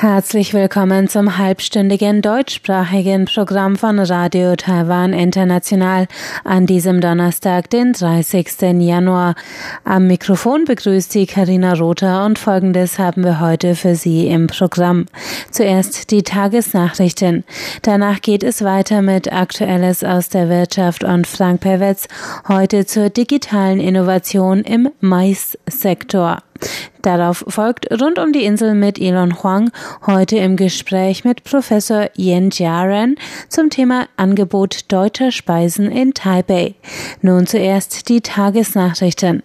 Herzlich willkommen zum halbstündigen deutschsprachigen Programm von Radio Taiwan International an diesem Donnerstag, den 30. Januar. Am Mikrofon begrüßt Sie Karina Rother und Folgendes haben wir heute für Sie im Programm. Zuerst die Tagesnachrichten. Danach geht es weiter mit Aktuelles aus der Wirtschaft und Frank Pewetz heute zur digitalen Innovation im Maissektor. Darauf folgt rund um die Insel mit Elon Huang heute im Gespräch mit Professor Yen Jiaren zum Thema Angebot deutscher Speisen in Taipei. Nun zuerst die Tagesnachrichten.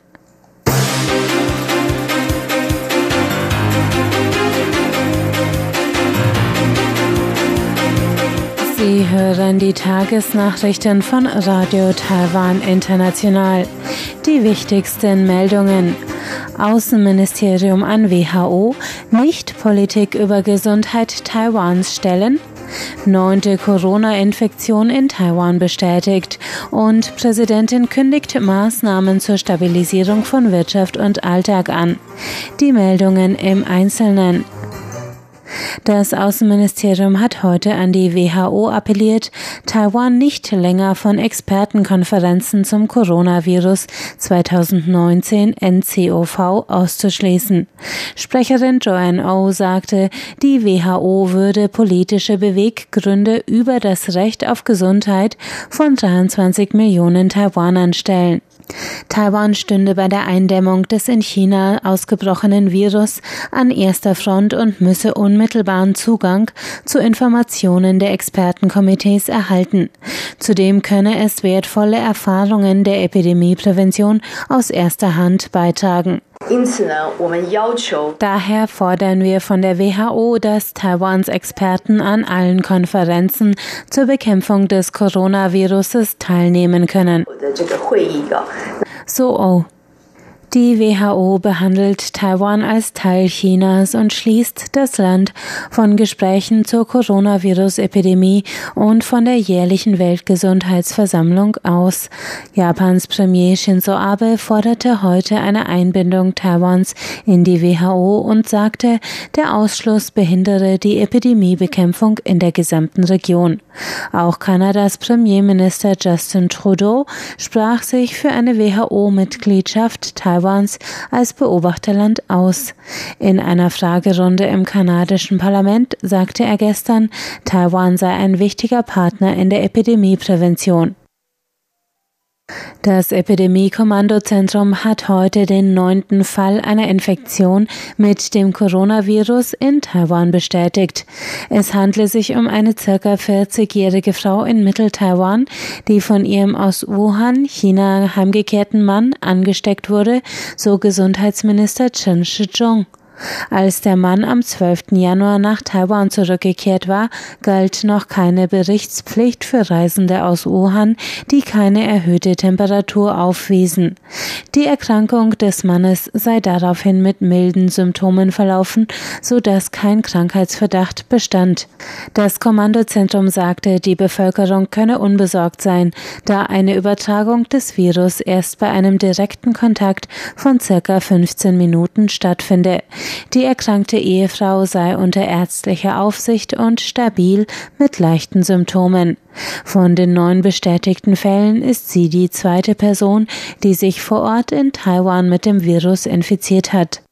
Sie hören die Tagesnachrichten von Radio Taiwan International. Die wichtigsten Meldungen. Außenministerium an WHO, nicht Politik über Gesundheit Taiwans stellen, neunte Corona-Infektion in Taiwan bestätigt und Präsidentin kündigt Maßnahmen zur Stabilisierung von Wirtschaft und Alltag an. Die Meldungen im Einzelnen. Das Außenministerium hat heute an die WHO appelliert, Taiwan nicht länger von Expertenkonferenzen zum Coronavirus 2019 NCOV auszuschließen. Sprecherin Joanne O sagte, die WHO würde politische Beweggründe über das Recht auf Gesundheit von 23 Millionen Taiwanern stellen. Taiwan stünde bei der Eindämmung des in China ausgebrochenen Virus an erster Front und müsse unmittelbaren Zugang zu Informationen der Expertenkomitees erhalten. Zudem könne es wertvolle Erfahrungen der Epidemieprävention aus erster Hand beitragen. Daher fordern wir von der WHO, dass Taiwans Experten an allen Konferenzen zur Bekämpfung des Coronaviruses teilnehmen können. So, oh. Die WHO behandelt Taiwan als Teil Chinas und schließt das Land von Gesprächen zur Coronavirus-Epidemie und von der jährlichen Weltgesundheitsversammlung aus. Japans Premier Shinzo Abe forderte heute eine Einbindung Taiwans in die WHO und sagte, der Ausschluss behindere die Epidemiebekämpfung in der gesamten Region. Auch Kanadas Premierminister Justin Trudeau sprach sich für eine WHO-Mitgliedschaft Taiwans Taiwans als Beobachterland aus. In einer Fragerunde im kanadischen Parlament sagte er gestern, Taiwan sei ein wichtiger Partner in der Epidemieprävention. Das Epidemie-Kommandozentrum hat heute den neunten Fall einer Infektion mit dem Coronavirus in Taiwan bestätigt. Es handle sich um eine circa 40-jährige Frau in Mittel-Taiwan, die von ihrem aus Wuhan, China heimgekehrten Mann angesteckt wurde, so Gesundheitsminister Chen Shizhong. Als der Mann am 12. Januar nach Taiwan zurückgekehrt war, galt noch keine Berichtspflicht für Reisende aus Wuhan, die keine erhöhte Temperatur aufwiesen. Die Erkrankung des Mannes sei daraufhin mit milden Symptomen verlaufen, so dass kein Krankheitsverdacht bestand. Das Kommandozentrum sagte, die Bevölkerung könne unbesorgt sein, da eine Übertragung des Virus erst bei einem direkten Kontakt von circa 15 Minuten stattfinde. Die erkrankte Ehefrau sei unter ärztlicher Aufsicht und stabil mit leichten Symptomen. Von den neun bestätigten Fällen ist sie die zweite Person, die sich vor Ort in Taiwan mit dem Virus infiziert hat.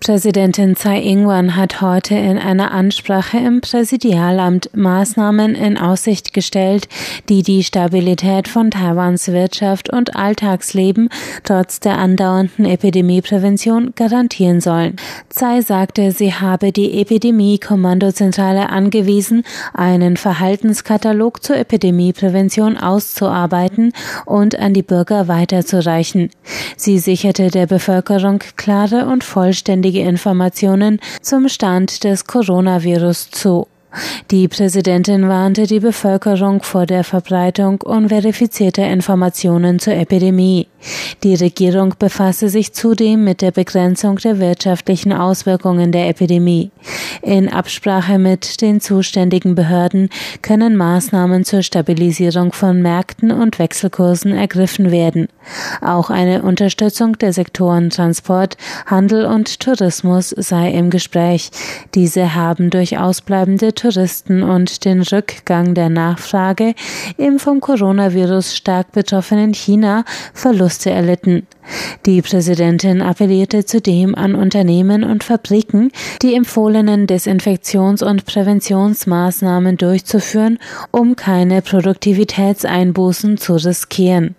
Präsidentin Tsai Ing-wen hat heute in einer Ansprache im Präsidialamt Maßnahmen in Aussicht gestellt, die die Stabilität von Taiwans Wirtschaft und Alltagsleben trotz der andauernden Epidemieprävention garantieren sollen. Tsai sagte, sie habe die Epidemie-Kommandozentrale angewiesen, einen Verhaltenskatalog zur Epidemieprävention auszuarbeiten und an die Bürger weiterzureichen. Sie sicherte der Bevölkerung klare und vollständige vollständige Informationen zum Stand des Coronavirus zu. Die Präsidentin warnte die Bevölkerung vor der Verbreitung unverifizierter Informationen zur Epidemie. Die Regierung befasse sich zudem mit der Begrenzung der wirtschaftlichen Auswirkungen der Epidemie. In Absprache mit den zuständigen Behörden können Maßnahmen zur Stabilisierung von Märkten und Wechselkursen ergriffen werden. Auch eine Unterstützung der Sektoren Transport, Handel und Tourismus sei im Gespräch. Diese haben durch ausbleibende Touristen und den Rückgang der Nachfrage im vom Coronavirus stark betroffenen China Verluste erlitten. Die Präsidentin appellierte zudem an Unternehmen und Fabriken, die empfohlenen Desinfektions- und Präventionsmaßnahmen durchzuführen, um keine Produktivitätseinbußen zu riskieren.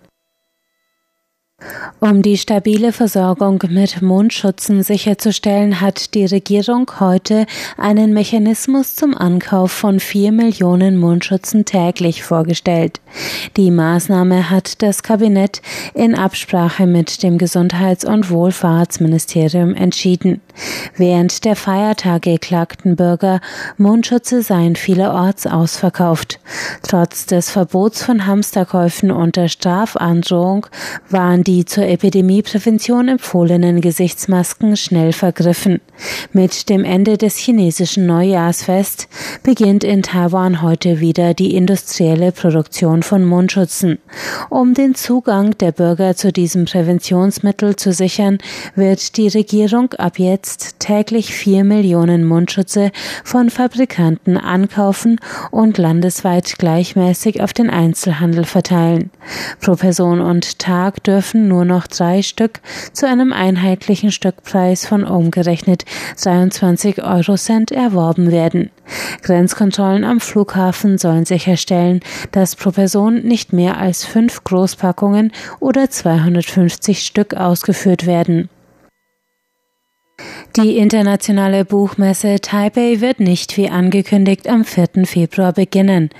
Um die stabile Versorgung mit Mundschutzen sicherzustellen, hat die Regierung heute einen Mechanismus zum Ankauf von vier Millionen Mundschutzen täglich vorgestellt. Die Maßnahme hat das Kabinett in Absprache mit dem Gesundheits- und Wohlfahrtsministerium entschieden. Während der Feiertage klagten Bürger, Mundschutze seien vielerorts ausverkauft. Trotz des Verbots von Hamsterkäufen unter Strafandrohung waren die zur Epidemieprävention empfohlenen Gesichtsmasken schnell vergriffen. Mit dem Ende des chinesischen Neujahrsfest beginnt in Taiwan heute wieder die industrielle Produktion von Mundschutzen. Um den Zugang der Bürger zu diesem Präventionsmittel zu sichern, wird die Regierung ab jetzt täglich vier Millionen Mundschutze von Fabrikanten ankaufen und landesweit gleichmäßig auf den Einzelhandel verteilen. Pro Person und Tag dürfen nur noch drei Stück zu einem einheitlichen Stückpreis von umgerechnet 23 Eurocent erworben werden. Grenzkontrollen am Flughafen sollen sicherstellen, dass pro Person nicht mehr als fünf Großpackungen oder 250 Stück ausgeführt werden. Die internationale Buchmesse Taipei wird nicht wie angekündigt am 4. Februar beginnen.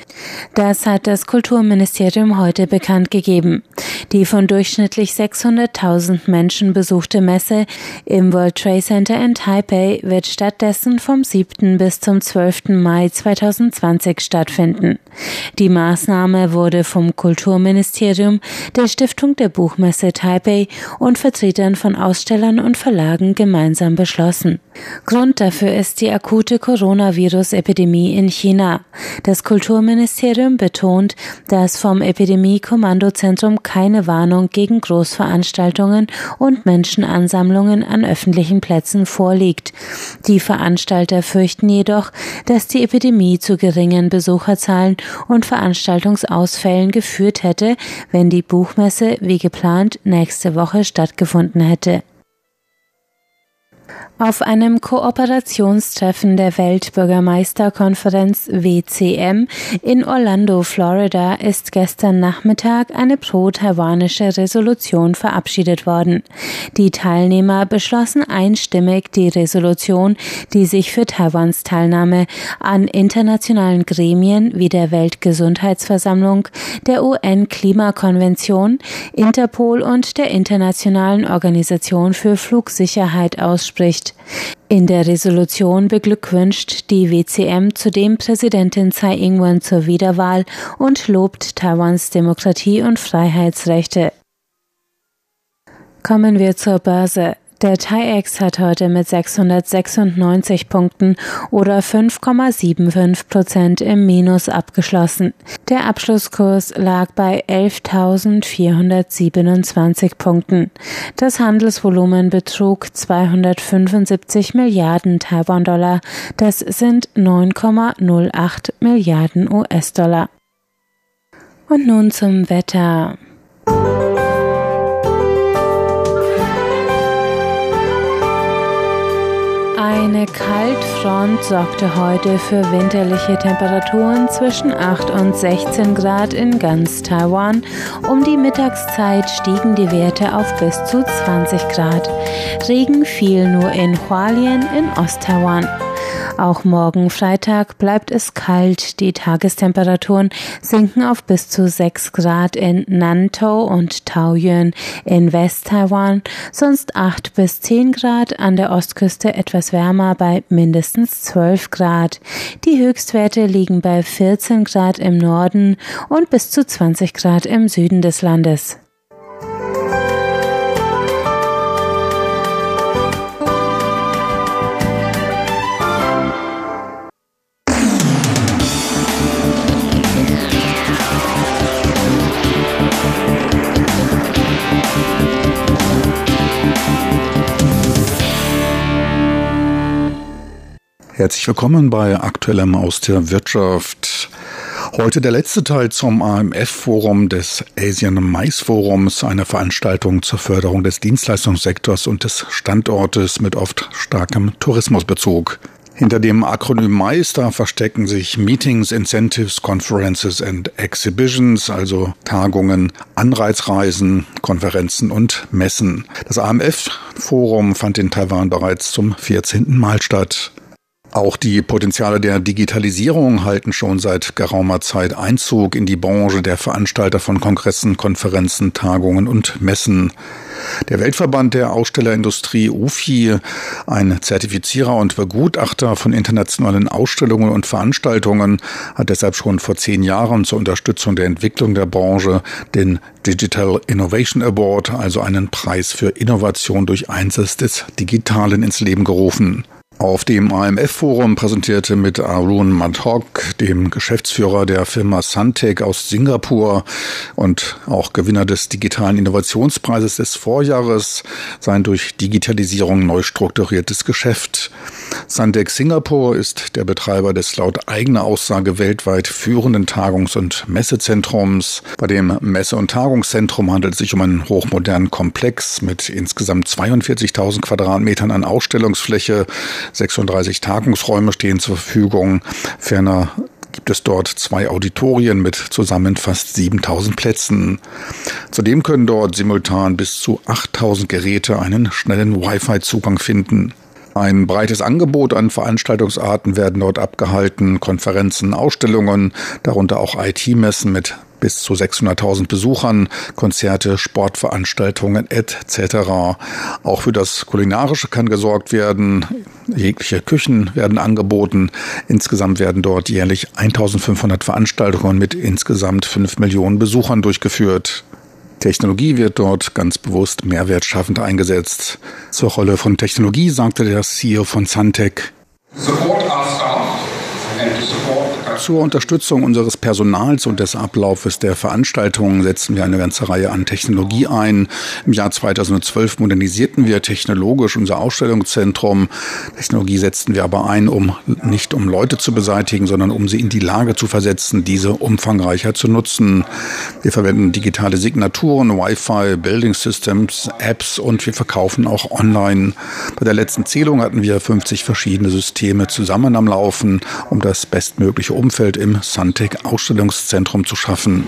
Das hat das Kulturministerium heute bekannt gegeben. Die von durchschnittlich 600.000 Menschen besuchte Messe im World Trade Center in Taipei wird stattdessen vom 7. bis zum 12. Mai 2020 stattfinden. Die Maßnahme wurde vom Kulturministerium, der Stiftung der Buchmesse Taipei und Vertretern von Ausstellern und Verlagen gemeinsam beschlossen. Grund dafür ist die akute Coronavirus-Epidemie in China. Das Kulturministerium betont, dass vom Epidemie-Kommandozentrum keine Warnung gegen Großveranstaltungen und Menschenansammlungen an öffentlichen Plätzen vorliegt. Die Veranstalter fürchten jedoch, dass die Epidemie zu geringen Besucherzahlen und Veranstaltungsausfällen geführt hätte, wenn die Buchmesse wie geplant nächste Woche stattgefunden hätte. Auf einem Kooperationstreffen der Weltbürgermeisterkonferenz WCM in Orlando, Florida, ist gestern Nachmittag eine pro-taiwanische Resolution verabschiedet worden. Die Teilnehmer beschlossen einstimmig die Resolution, die sich für Taiwans Teilnahme an internationalen Gremien wie der Weltgesundheitsversammlung, der UN-Klimakonvention, Interpol und der Internationalen Organisation für Flugsicherheit ausspricht. In der Resolution beglückwünscht die WCM zudem Präsidentin Tsai Ing-wen zur Wiederwahl und lobt Taiwans Demokratie und Freiheitsrechte. Kommen wir zur Börse. Der TAIEX hat heute mit 696 Punkten oder 5,75 Prozent im Minus abgeschlossen. Der Abschlusskurs lag bei 11.427 Punkten. Das Handelsvolumen betrug 275 Milliarden Taiwan-Dollar. Das sind 9,08 Milliarden US-Dollar. Und nun zum Wetter. Eine Kaltfront sorgte heute für winterliche Temperaturen zwischen 8 und 16 Grad in ganz Taiwan. Um die Mittagszeit stiegen die Werte auf bis zu 20 Grad. Regen fiel nur in Hualien in Osttaiwan. Auch morgen Freitag bleibt es kalt. Die Tagestemperaturen sinken auf bis zu 6 Grad in Nantou und Taoyuan in West-Taiwan, sonst 8 bis 10 Grad an der Ostküste etwas wärmer bei mindestens 12 Grad. Die Höchstwerte liegen bei 14 Grad im Norden und bis zu 20 Grad im Süden des Landes. Herzlich willkommen bei Aktuellem aus der Wirtschaft. Heute der letzte Teil zum AMF-Forum des Asian Mais Forums, eine Veranstaltung zur Förderung des Dienstleistungssektors und des Standortes mit oft starkem Tourismusbezug. Hinter dem Akronym MICE, da verstecken sich Meetings, Incentives, Conferences and Exhibitions, also Tagungen, Anreizreisen, Konferenzen und Messen. Das AMF-Forum fand in Taiwan bereits zum 14. Mal statt. Auch die Potenziale der Digitalisierung halten schon seit geraumer Zeit Einzug in die Branche der Veranstalter von Kongressen, Konferenzen, Tagungen und Messen. Der Weltverband der Ausstellerindustrie UFI, ein Zertifizierer und Begutachter von internationalen Ausstellungen und Veranstaltungen, hat deshalb schon vor zehn Jahren zur Unterstützung der Entwicklung der Branche den Digital Innovation Award, also einen Preis für Innovation durch Einsatz des Digitalen ins Leben gerufen. Auf dem AMF-Forum präsentierte mit Arun Madhok, dem Geschäftsführer der Firma Suntech aus Singapur und auch Gewinner des digitalen Innovationspreises des Vorjahres, sein durch Digitalisierung neu strukturiertes Geschäft. Suntech Singapur ist der Betreiber des laut eigener Aussage weltweit führenden Tagungs- und Messezentrums. Bei dem Messe- und Tagungszentrum handelt es sich um einen hochmodernen Komplex mit insgesamt 42.000 Quadratmetern an Ausstellungsfläche, 36 Tagungsräume stehen zur Verfügung. Ferner gibt es dort zwei Auditorien mit zusammen fast 7000 Plätzen. Zudem können dort simultan bis zu 8000 Geräte einen schnellen Wi-Fi-Zugang finden. Ein breites Angebot an Veranstaltungsarten werden dort abgehalten, Konferenzen, Ausstellungen, darunter auch IT-Messen mit bis zu 600.000 Besuchern, Konzerte, Sportveranstaltungen etc. Auch für das Kulinarische kann gesorgt werden. Jegliche Küchen werden angeboten. Insgesamt werden dort jährlich 1500 Veranstaltungen mit insgesamt 5 Millionen Besuchern durchgeführt. Technologie wird dort ganz bewusst mehrwertschaffend eingesetzt. Zur Rolle von Technologie sagte der CEO von Suntech. Support our staff and to support zur Unterstützung unseres Personals und des Ablaufes der Veranstaltungen setzen wir eine ganze Reihe an Technologie ein. Im Jahr 2012 modernisierten wir technologisch unser Ausstellungszentrum. Technologie setzten wir aber ein, um nicht um Leute zu beseitigen, sondern um sie in die Lage zu versetzen, diese umfangreicher zu nutzen. Wir verwenden digitale Signaturen, Wi-Fi, Building Systems, Apps und wir verkaufen auch online. Bei der letzten Zählung hatten wir 50 verschiedene Systeme zusammen am Laufen, um das bestmögliche Umfeld Umfeld im Suntec Ausstellungszentrum zu schaffen.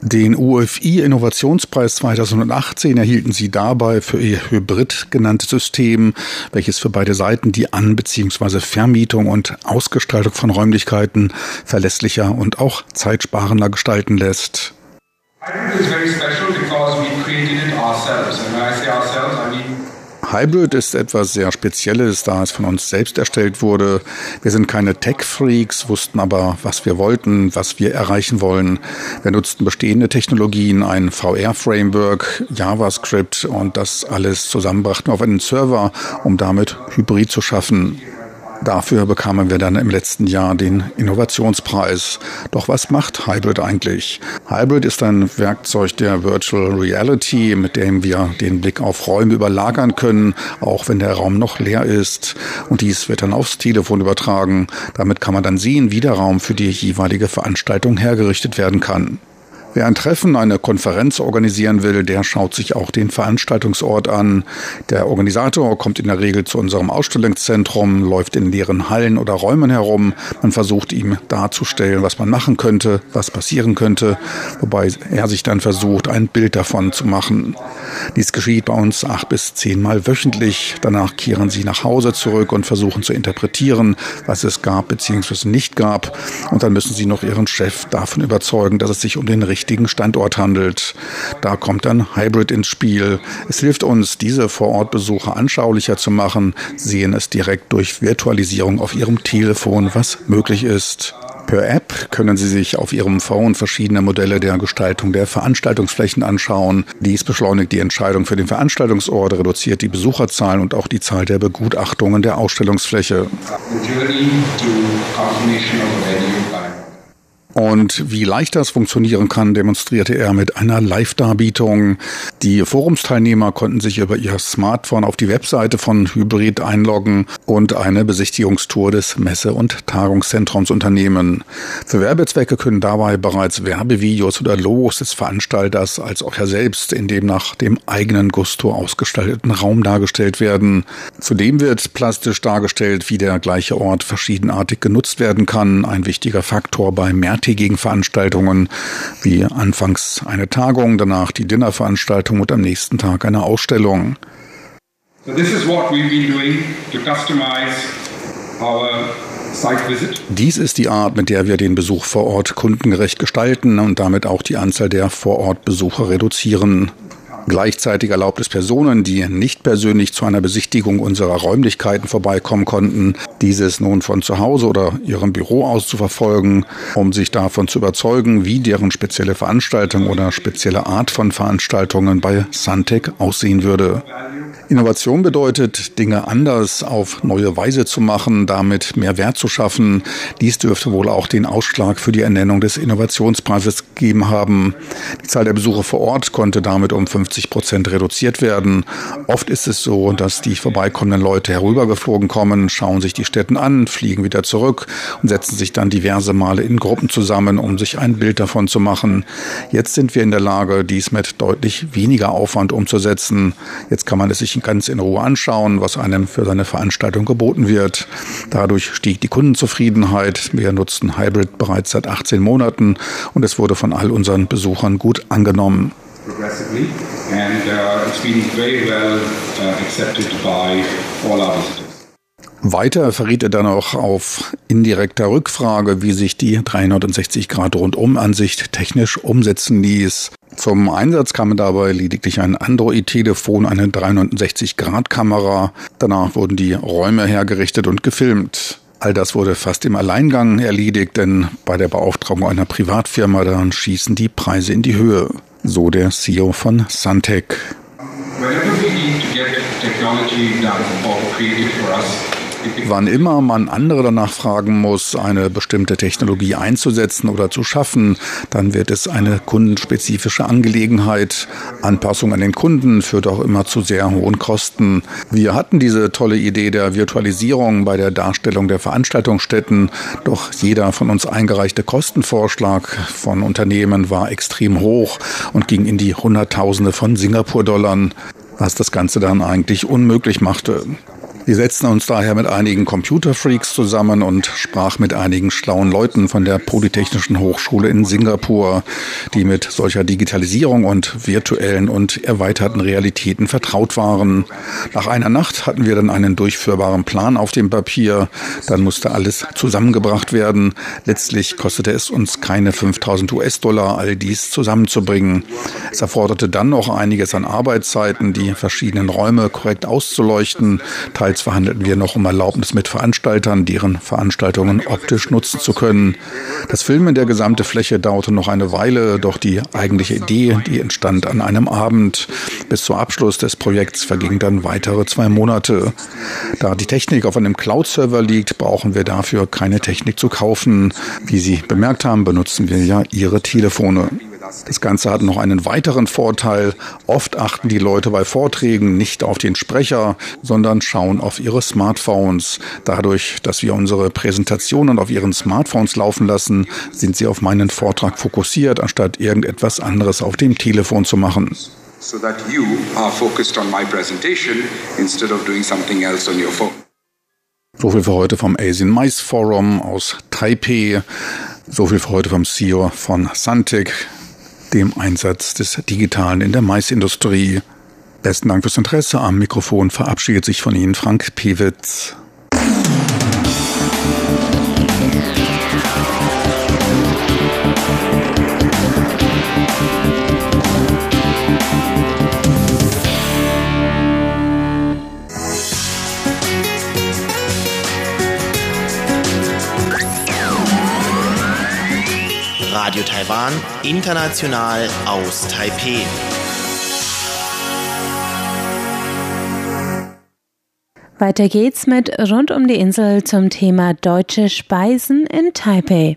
Den UFI Innovationspreis 2018 erhielten sie dabei für ihr Hybrid genanntes System, welches für beide Seiten die An- bzw. Vermietung und Ausgestaltung von Räumlichkeiten verlässlicher und auch zeitsparender gestalten lässt. Hybrid is very special because we created it ourselves. And when I say ourselves, I mean Hybrid ist etwas sehr Spezielles, da es von uns selbst erstellt wurde. Wir sind keine Tech-Freaks, wussten aber, was wir wollten, was wir erreichen wollen. Wir nutzten bestehende Technologien, ein VR-Framework, JavaScript und das alles zusammenbrachten auf einen Server, um damit Hybrid zu schaffen. Dafür bekamen wir dann im letzten Jahr den Innovationspreis. Doch was macht Hybrid eigentlich? Hybrid ist ein Werkzeug der Virtual Reality, mit dem wir den Blick auf Räume überlagern können, auch wenn der Raum noch leer ist. Und dies wird dann aufs Telefon übertragen. Damit kann man dann sehen, wie der Raum für die jeweilige Veranstaltung hergerichtet werden kann. Wer ein Treffen, eine Konferenz organisieren will, der schaut sich auch den Veranstaltungsort an. Der Organisator kommt in der Regel zu unserem Ausstellungszentrum, läuft in leeren Hallen oder Räumen herum. Man versucht ihm darzustellen, was man machen könnte, was passieren könnte, wobei er sich dann versucht, ein Bild davon zu machen. Dies geschieht bei uns acht bis zehnmal wöchentlich. Danach kehren sie nach Hause zurück und versuchen zu interpretieren, was es gab bzw. nicht gab. Und dann müssen sie noch ihren Chef davon überzeugen, dass es sich um den richtigen richtigen Standort handelt. Da kommt dann Hybrid ins Spiel. Es hilft uns, diese Vorortbesuche anschaulicher zu machen, sehen es direkt durch Virtualisierung auf ihrem Telefon, was möglich ist. Per App können Sie sich auf Ihrem Phone verschiedene Modelle der Gestaltung der Veranstaltungsflächen anschauen. Dies beschleunigt die Entscheidung für den Veranstaltungsort, reduziert die Besucherzahlen und auch die Zahl der Begutachtungen der Ausstellungsfläche. Und wie leicht das funktionieren kann, demonstrierte er mit einer Live-Darbietung. Die Forumsteilnehmer konnten sich über ihr Smartphone auf die Webseite von Hybrid einloggen und eine Besichtigungstour des Messe- und Tagungszentrums unternehmen. Für Werbezwecke können dabei bereits Werbevideos oder Logos des Veranstalters als auch er selbst in dem nach dem eigenen Gusto ausgestalteten Raum dargestellt werden. Zudem wird plastisch dargestellt, wie der gleiche Ort verschiedenartig genutzt werden kann. Ein wichtiger Faktor bei mehr mehrtägigen Veranstaltungen, wie anfangs eine Tagung, danach die Dinnerveranstaltung und am nächsten Tag eine Ausstellung. So this is what we've been doing to customize our dies ist die Art, mit der wir den Besuch vor Ort kundengerecht gestalten und damit auch die Anzahl der Vorortbesucher reduzieren. Gleichzeitig erlaubt es Personen, die nicht persönlich zu einer Besichtigung unserer Räumlichkeiten vorbeikommen konnten, dieses nun von zu Hause oder ihrem Büro aus zu verfolgen, um sich davon zu überzeugen, wie deren spezielle Veranstaltung oder spezielle Art von Veranstaltungen bei Suntec aussehen würde. Innovation bedeutet, Dinge anders auf neue Weise zu machen, damit mehr Wert zu schaffen. Dies dürfte wohl auch den Ausschlag für die Ernennung des Innovationspreises gegeben haben. Die Zahl der Besucher vor Ort konnte damit um 50 Prozent reduziert werden. Oft ist es so, dass die vorbeikommenden Leute herübergeflogen kommen, schauen sich die Städten an, fliegen wieder zurück und setzen sich dann diverse Male in Gruppen zusammen, um sich ein Bild davon zu machen. Jetzt sind wir in der Lage, dies mit deutlich weniger Aufwand umzusetzen. Jetzt kann man es sich ganz in Ruhe anschauen, was einem für seine Veranstaltung geboten wird. Dadurch stieg die Kundenzufriedenheit. Wir nutzten Hybrid bereits seit 18 Monaten und es wurde von all unseren Besuchern gut angenommen. Progressively uh, uh. Weiter verriet er dann auch auf indirekter Rückfrage, wie sich die 360-Grad-Rundum-Ansicht technisch umsetzen ließ. Zum Einsatz kam dabei lediglich ein Android-Telefon, eine 360-Grad-Kamera. Danach wurden die Räume hergerichtet und gefilmt. All das wurde fast im Alleingang erledigt, denn bei der Beauftragung einer Privatfirma dann schießen die Preise in die Höhe. So der CEO von Suntec. Whenever we need to get technology done or created for us, Wann immer man andere danach fragen muss, eine bestimmte Technologie einzusetzen oder zu schaffen, dann wird es eine kundenspezifische Angelegenheit. Anpassung an den Kunden führt auch immer zu sehr hohen Kosten. Wir hatten diese tolle Idee der Virtualisierung bei der Darstellung der Veranstaltungsstätten, doch jeder von uns eingereichte Kostenvorschlag von Unternehmen war extrem hoch und ging in die Hunderttausende von Singapur-Dollar, was das Ganze dann eigentlich unmöglich machte. Wir setzten uns daher mit einigen Computerfreaks zusammen und sprach mit einigen schlauen Leuten von der Polytechnischen Hochschule in Singapur, die mit solcher Digitalisierung und virtuellen und erweiterten Realitäten vertraut waren. Nach einer Nacht hatten wir dann einen durchführbaren Plan auf dem Papier. Dann musste alles zusammengebracht werden. Letztlich kostete es uns keine 5000 US-Dollar, all dies zusammenzubringen. Es erforderte dann noch einiges an Arbeitszeiten, die verschiedenen Räume korrekt auszuleuchten, teils Jedenfalls verhandelten wir noch um Erlaubnis mit Veranstaltern, deren Veranstaltungen optisch nutzen zu können. Das Filmen der gesamten Fläche dauerte noch eine Weile, doch die eigentliche Idee, die entstand an einem Abend. Bis zum Abschluss des Projekts vergingen dann weitere zwei Monate. Da die Technik auf einem Cloud-Server liegt, brauchen wir dafür keine Technik zu kaufen. Wie Sie bemerkt haben, benutzen wir ja Ihre Telefone. Das Ganze hat noch einen weiteren Vorteil. Oft achten die Leute bei Vorträgen nicht auf den Sprecher, sondern schauen auf ihre Smartphones. Dadurch, dass wir unsere Präsentationen auf ihren Smartphones laufen lassen, sind sie auf meinen Vortrag fokussiert, anstatt irgendetwas anderes auf dem Telefon zu machen. So that you are focused on my presentation instead of doing something else on your phone. So viel für heute vom Asian Mice Forum aus Taipei. So viel für heute vom CEO von Santic, dem Einsatz des Digitalen in der Maisindustrie. Besten Dank fürs Interesse. Am Mikrofon verabschiedet sich von Ihnen Frank Pewitz. Radio Taiwan, international aus Taipeh. Weiter geht's mit Rund um die Insel zum Thema deutsche Speisen in Taipei.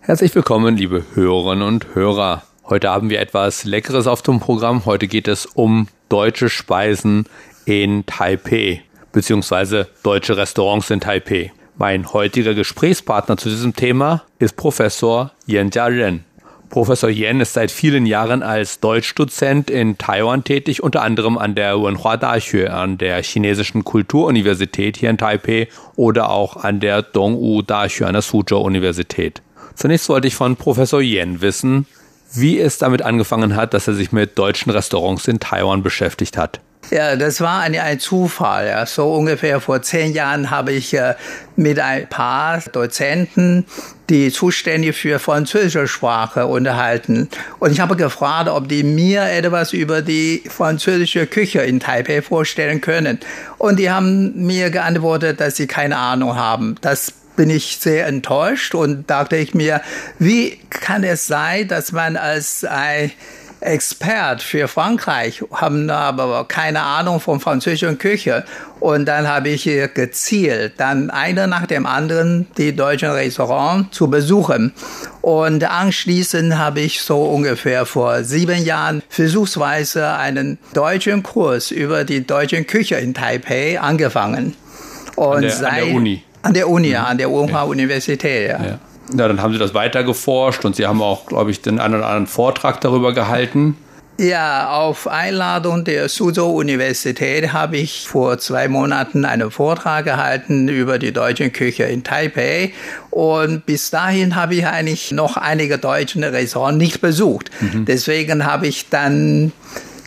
Herzlich willkommen, liebe Hörerinnen und Hörer. Heute haben wir etwas Leckeres auf dem Programm. Heute geht es um deutsche Speisen in Taipei, beziehungsweise deutsche Restaurants in Taipei. Mein heutiger Gesprächspartner zu diesem Thema ist Professor Yan Jia-ren. Professor Yan ist seit vielen Jahren als Deutschdozent in Taiwan tätig, unter anderem an der Wenhua Daxue, an der chinesischen Kulturuniversität hier in Taipei oder auch an der Dongwu Daxue, an der Suzhou Universität. Zunächst wollte ich von Professor Yan wissen, wie es damit angefangen hat, dass er sich mit deutschen Restaurants in Taiwan beschäftigt hat. Ja, das war ein, ein Zufall. Ja. So ungefähr vor zehn Jahren habe ich äh, mit ein paar Dozenten, die zuständig für französische Sprache unterhalten. Und ich habe gefragt, ob die mir etwas über die französische Küche in Taipei vorstellen können. Und die haben mir geantwortet, dass sie keine Ahnung haben. Das bin ich sehr enttäuscht und dachte ich mir, wie kann es sein, dass man als ein Expert für Frankreich, haben aber keine Ahnung von französischen Küche. Und dann habe ich gezielt, dann einer nach dem anderen die deutschen Restaurants zu besuchen. Und anschließend habe ich so ungefähr vor sieben Jahren versuchsweise einen deutschen Kurs über die deutsche Küche in Taipei angefangen. Und an, der, an der Uni. An der Uni, mhm. ja, an der Wenhua-Universität, ja. ja. Ja, dann haben Sie das weiter geforscht und Sie haben auch, glaube ich, den einen oder anderen Vortrag darüber gehalten. Ja, auf Einladung der Suzhou-Universität habe ich vor zwei Monaten einen Vortrag gehalten über die deutsche Küche in Taipei. Und bis dahin habe ich eigentlich noch einige deutsche Restaurants nicht besucht. Mhm. Deswegen habe ich dann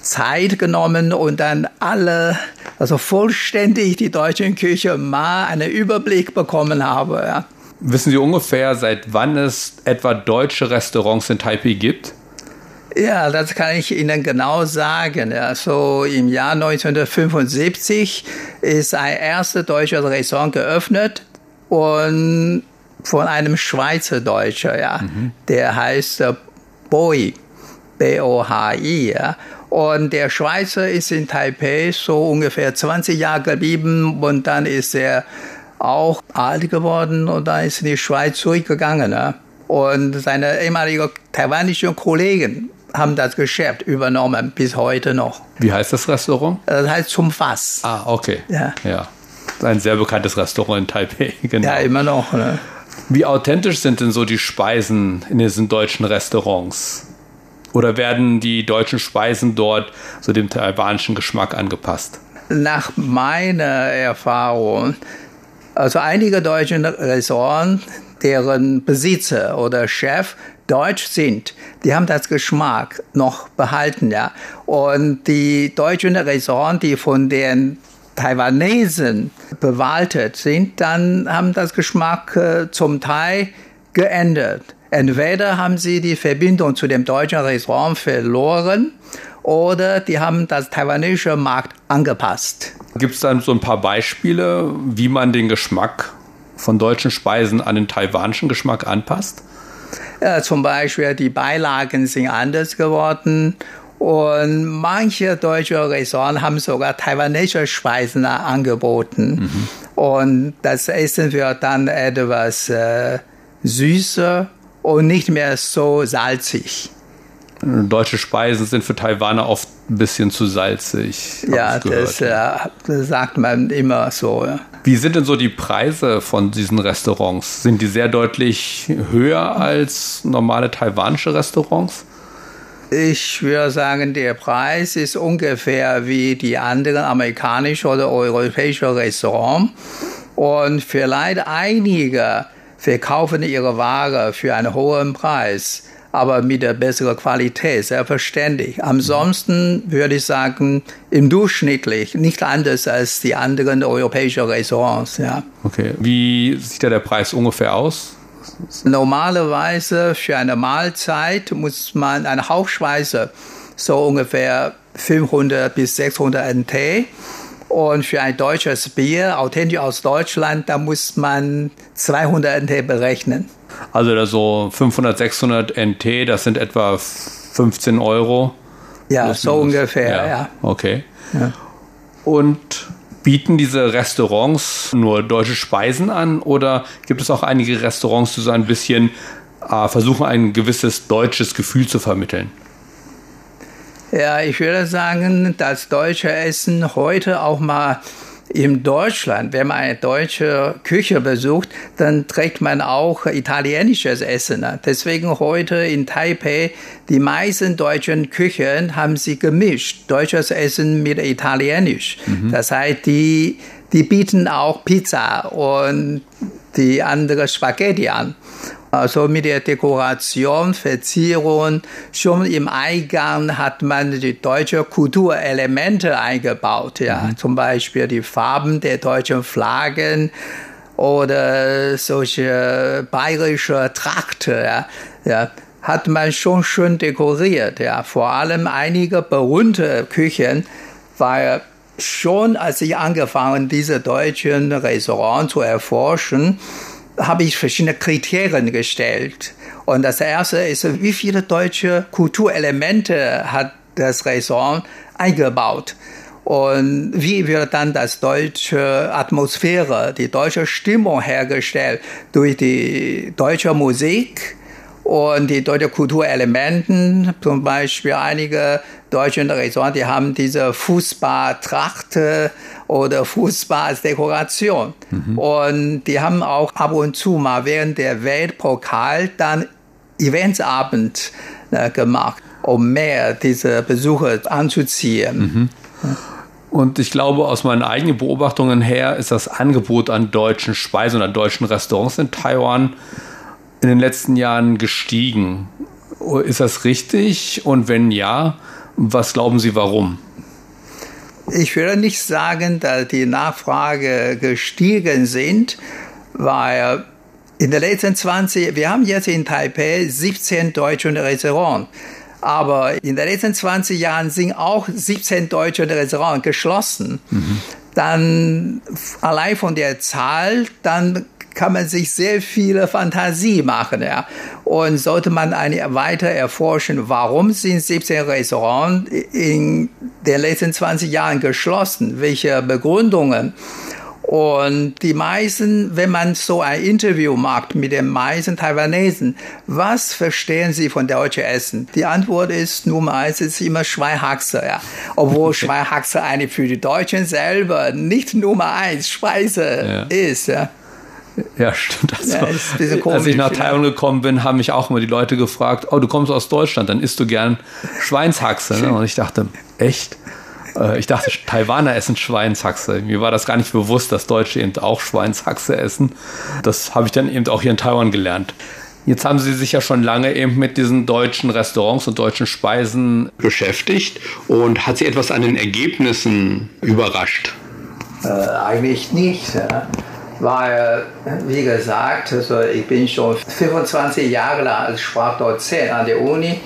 Zeit genommen und dann alle, also vollständig die deutsche Küche mal einen Überblick bekommen habe. Ja. Wissen Sie ungefähr, seit wann es etwa deutsche Restaurants in Taipei gibt? Ja, das kann ich Ihnen genau sagen. Also im Jahr 1975 ist ein erstes deutsches Restaurant geöffnet und von einem Schweizer Deutscher, ja. Mhm. Der heißt äh, Boi, B-O-H-I, ja. Und der Schweizer ist in Taipei so ungefähr 20 Jahre geblieben und dann ist er auch alt geworden und da ist in die Schweiz zurückgegangen. Ne? Und seine ehemaligen taiwanischen Kollegen haben das Geschäft übernommen, bis heute noch. Wie heißt das Restaurant? Das heißt Zum Fass. Ah, okay. Ja. ja. Ein sehr bekanntes Restaurant in Taipei, genau. Ja, immer noch. Ne? Wie authentisch sind denn so die Speisen in diesen deutschen Restaurants? Oder werden die deutschen Speisen dort so dem taiwanischen Geschmack angepasst? Nach meiner Erfahrung also einige deutsche Restaurants, deren Besitzer oder Chef deutsch sind, die haben das Geschmack noch behalten, ja. Und die deutschen Restaurants, die von den Taiwanesen bewaltet sind, dann haben das Geschmack äh, zum Teil geändert. Entweder haben sie die Verbindung zu dem deutschen Restaurant verloren oder die haben das taiwanesische Markt angepasst. Gibt es dann so ein paar Beispiele, wie man den Geschmack von deutschen Speisen an den taiwanischen Geschmack anpasst? Ja, zum Beispiel die Beilagen sind anders geworden und manche deutsche Restaurants haben sogar taiwanesische Speisen angeboten. Mhm. Und das Essen wird dann etwas äh, süßer und nicht mehr so salzig. Deutsche Speisen sind für Taiwaner oft ein bisschen zu salzig. Ja, das, äh, das, sagt man immer so. Ja. Wie sind denn so die Preise von diesen Restaurants? Sind die sehr deutlich höher als normale taiwanische Restaurants? Ich würde sagen, der Preis ist ungefähr wie die anderen amerikanischen oder europäischen Restaurants. Und vielleicht einige verkaufen ihre Ware für einen hohen Preis aber mit der besseren Qualität, selbstverständlich. Ansonsten würde ich sagen, im Durchschnittlich nicht anders als die anderen europäischen Restaurants. Ja. Okay. Wie sieht da der Preis ungefähr aus? Normalerweise für eine Mahlzeit muss man eine Hauptspeise so ungefähr 500 bis 600 NT und für ein deutsches Bier, authentisch aus Deutschland, da muss man 200 NT berechnen. Also da so 500, 600 NT, das sind etwa 15 Euro. Ja, so ungefähr, ja. ja. Okay. Ja. Und bieten diese Restaurants nur deutsche Speisen an oder gibt es auch einige Restaurants, die so ein bisschen äh, versuchen, ein gewisses deutsches Gefühl zu vermitteln? Ja, ich würde sagen, das deutsche Essen heute auch mal in Deutschland, wenn man eine deutsche Küche besucht, dann trägt man auch italienisches Essen. Deswegen heute in Taipei, die meisten deutschen Küchen haben sie gemischt, deutsches Essen mit italienisch. Mhm. Das heißt, die, die bieten auch Pizza und die andere Spaghetti an. Also mit der Dekoration, Verzierung, schon im Eingang hat man die deutsche Kulturelemente eingebaut. Ja. Mhm. Zum Beispiel die Farben der deutschen Flaggen oder solche bayerische Trakte. Ja. Ja hat man schon schön dekoriert. Ja. Vor allem einige berühmte Küchen, weil schon als ich angefangen, diese deutschen Restaurants zu erforschen, habe ich verschiedene Kriterien gestellt. Und das erste ist, wie viele deutsche Kulturelemente hat das Restaurant eingebaut? Und wie wird dann das deutsche Atmosphäre, die deutsche Stimmung hergestellt durch die deutsche Musik und die deutsche Kulturelemente, zum Beispiel einige deutsche Restaurants, die haben diese Fußballtracht oder Fußball als Dekoration. Mhm. Und die haben auch ab und zu mal während der Weltpokal dann Eventsabend äh, gemacht, um mehr diese Besucher anzuziehen. Mhm. Und ich glaube, aus meinen eigenen Beobachtungen her ist das Angebot an deutschen Speisen und an deutschen Restaurants in Taiwan in den letzten Jahren gestiegen. Ist das richtig? Und wenn ja, was glauben Sie, warum? Ich würde nicht sagen, dass die Nachfrage gestiegen sind, weil in den letzten 20, wir haben jetzt in Taipei 17 deutsche Restaurants. Aber in den letzten 20 Jahren sind auch 17 deutsche Restaurants geschlossen. Mhm. Dann allein von der Zahl, dann kann man sich sehr viele Fantasie machen. Ja. Und sollte man eine weiter erforschen, warum sind 17 Restaurants in den letzten 20 Jahren geschlossen? Welche Begründungen? Und die meisten, wenn man so ein Interview macht mit den meisten Taiwanesen, was verstehen sie von deutschem Essen? Die Antwort ist Nummer eins ist immer Schweihaxe, ja. Obwohl Schweihaxe eigentlich für die Deutschen selber nicht Nummer eins Speise ja. ist, ja. Ja, stimmt. Also, ja, komisch, als ich nach Taiwan gekommen bin, haben mich auch immer die Leute gefragt, oh, du kommst aus Deutschland, dann isst du gern Schweinshaxe. Ne? Und ich dachte, echt? Äh, ich dachte, Taiwaner essen Schweinshaxe. Mir war das gar nicht bewusst, dass Deutsche eben auch Schweinshaxe essen. Das habe ich dann eben auch hier in Taiwan gelernt. Jetzt haben Sie sich ja schon lange eben mit diesen deutschen Restaurants und deutschen Speisen beschäftigt. Und hat Sie etwas an den Ergebnissen überrascht? Äh, eigentlich nicht. Ja weil, wie gesagt, also ich bin schon 25 Jahre lang als Sprachdozent an der Uni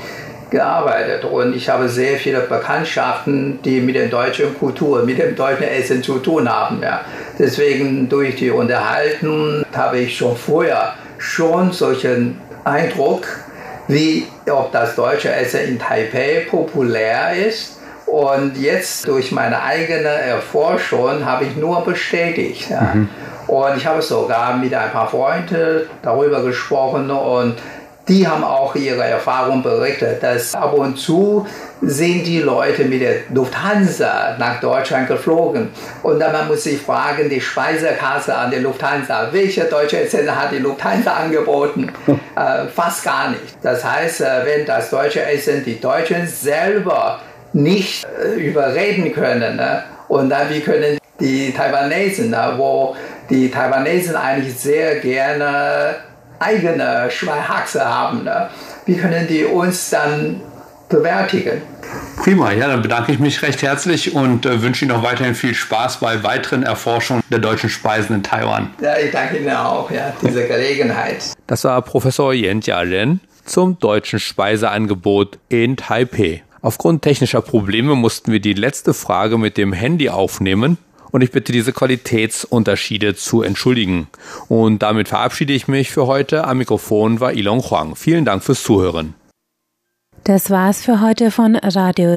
gearbeitet und ich habe sehr viele Bekanntschaften, die mit der deutschen Kultur, mit dem deutschen Essen zu tun haben. Ja. Deswegen durch die Unterhaltung habe ich schon vorher schon solchen Eindruck, wie ob das deutsche Essen in Taipei populär ist. Und jetzt durch meine eigene Erforschung habe ich nur bestätigt. Ja. Mhm. Und ich habe sogar mit ein paar Freunden darüber gesprochen und die haben auch ihre Erfahrung berichtet, dass ab und zu sind die Leute mit der Lufthansa nach Deutschland geflogen. Und dann man muss sich fragen, die Speisekarte an der Lufthansa, welche deutsche Essen hat die Lufthansa angeboten? äh, fast gar nicht. Das heißt, äh, wenn das deutsche Essen die Deutschen selber nicht äh, überreden können, ne? und dann wie können die Taiwanesen, ne? wo die Taiwanesen eigentlich sehr gerne eigene Schweihaxe haben. Ne? Wie können die uns dann bewältigen? Prima, ja, dann bedanke ich mich recht herzlich und äh, wünsche Ihnen noch weiterhin viel Spaß bei weiteren Erforschungen der deutschen Speisen in Taiwan. Ja, ich danke Ihnen auch, ja, diese Gelegenheit. Das war Professor Yen Ren zum deutschen Speiseangebot in Taipei. Aufgrund technischer Probleme mussten wir die letzte Frage mit dem Handy aufnehmen und ich bitte diese Qualitätsunterschiede zu entschuldigen. Und damit verabschiede ich mich für heute. Am Mikrofon war Ilon Huang. Vielen Dank fürs Zuhören. Das war's für heute von Radio